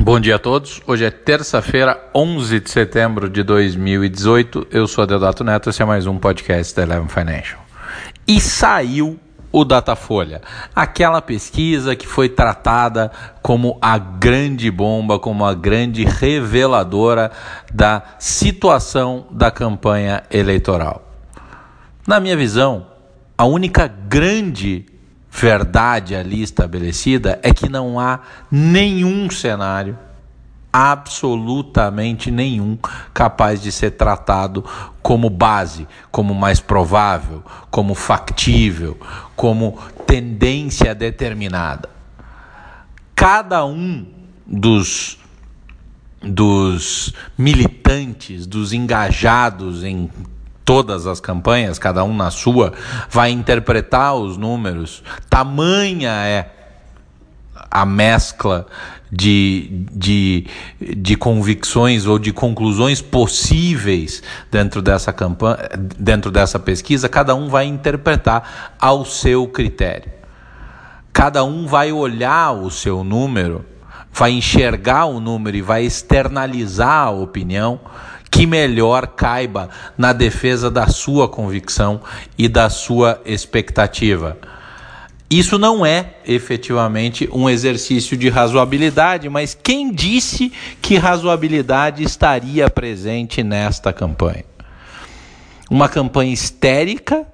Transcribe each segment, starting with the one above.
Bom dia a todos. Hoje é terça-feira, 11 de setembro de 2018. Eu sou Deodato Neto, esse é mais um podcast da Eleven Financial. E saiu o Datafolha, aquela pesquisa que foi tratada como a grande bomba, como a grande reveladora da situação da campanha eleitoral. Na minha visão, a única grande verdade ali estabelecida é que não há nenhum cenário, absolutamente nenhum, capaz de ser tratado como base, como mais provável, como factível, como tendência determinada. Cada um dos dos militantes, dos engajados em todas as campanhas, cada um na sua, vai interpretar os números. Tamanha é a mescla de, de, de convicções ou de conclusões possíveis dentro dessa campanha, dentro dessa pesquisa, cada um vai interpretar ao seu critério. Cada um vai olhar o seu número, vai enxergar o número e vai externalizar a opinião que melhor caiba na defesa da sua convicção e da sua expectativa. Isso não é efetivamente um exercício de razoabilidade, mas quem disse que razoabilidade estaria presente nesta campanha? Uma campanha histérica,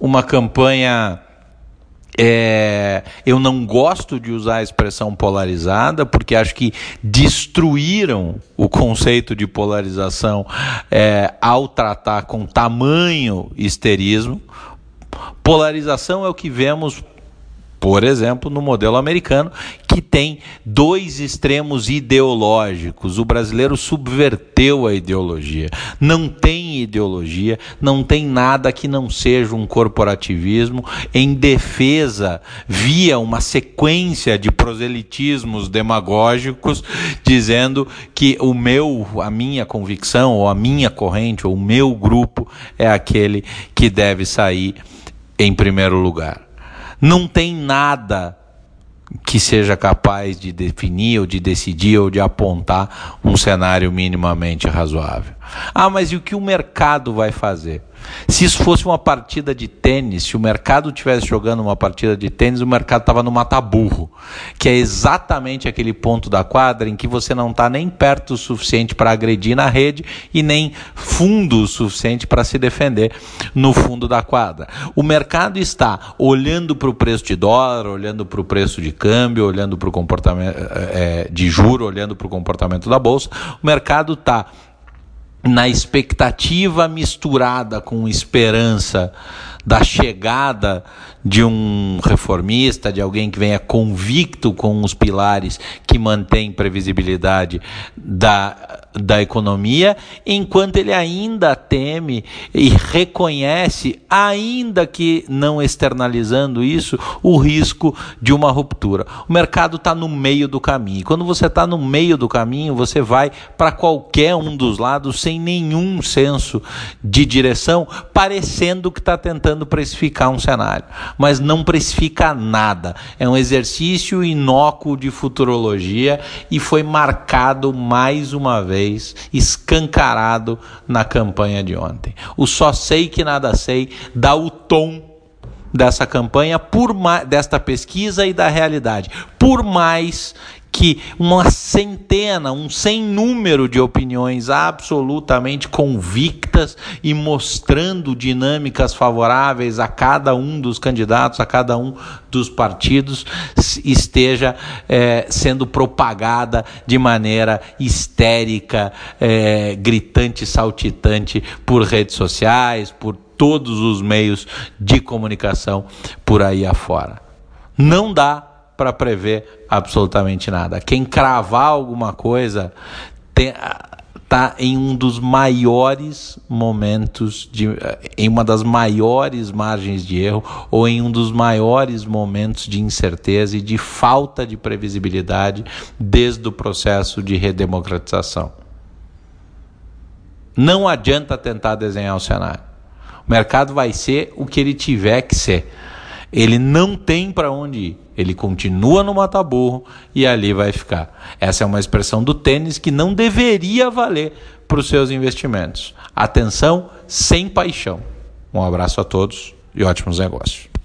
uma campanha é, eu não gosto de usar a expressão polarizada, porque acho que destruíram o conceito de polarização é, ao tratar com tamanho histerismo. Polarização é o que vemos por exemplo, no modelo americano, que tem dois extremos ideológicos. O brasileiro subverteu a ideologia. Não tem ideologia, não tem nada que não seja um corporativismo em defesa, via uma sequência de proselitismos demagógicos, dizendo que o meu, a minha convicção, ou a minha corrente, ou o meu grupo é aquele que deve sair em primeiro lugar. Não tem nada que seja capaz de definir ou de decidir ou de apontar um cenário minimamente razoável. Ah, mas e o que o mercado vai fazer? Se isso fosse uma partida de tênis, se o mercado estivesse jogando uma partida de tênis, o mercado estava no mata-burro, que é exatamente aquele ponto da quadra em que você não está nem perto o suficiente para agredir na rede e nem fundo o suficiente para se defender no fundo da quadra. O mercado está olhando para o preço de dólar, olhando para o preço de câmbio, olhando para o comportamento é, de juro, olhando para o comportamento da bolsa. O mercado está na expectativa misturada com esperança da chegada de um reformista, de alguém que venha convicto com os pilares que mantém previsibilidade da, da economia, enquanto ele ainda teme e reconhece, ainda que não externalizando isso, o risco de uma ruptura. O mercado está no meio do caminho. Quando você está no meio do caminho, você vai para qualquer um dos lados sem nenhum senso de direção, parecendo que está tentando precificar um cenário mas não precifica nada. É um exercício inócuo de futurologia e foi marcado mais uma vez, escancarado na campanha de ontem. O só sei que nada sei dá o tom dessa campanha, por desta pesquisa e da realidade. Por mais que uma centena, um sem número de opiniões absolutamente convictas e mostrando dinâmicas favoráveis a cada um dos candidatos, a cada um dos partidos, esteja é, sendo propagada de maneira histérica, é, gritante, saltitante por redes sociais, por todos os meios de comunicação por aí afora. Não dá para prever absolutamente nada. Quem cravar alguma coisa está em um dos maiores momentos, de, em uma das maiores margens de erro ou em um dos maiores momentos de incerteza e de falta de previsibilidade desde o processo de redemocratização. Não adianta tentar desenhar o cenário. O mercado vai ser o que ele tiver que ser Ele não tem para onde ir. Ele continua no mata-burro e ali vai ficar. Essa é uma expressão do tênis que não deveria valer para os seus investimentos. Atenção sem paixão. Um abraço a todos e ótimos negócios.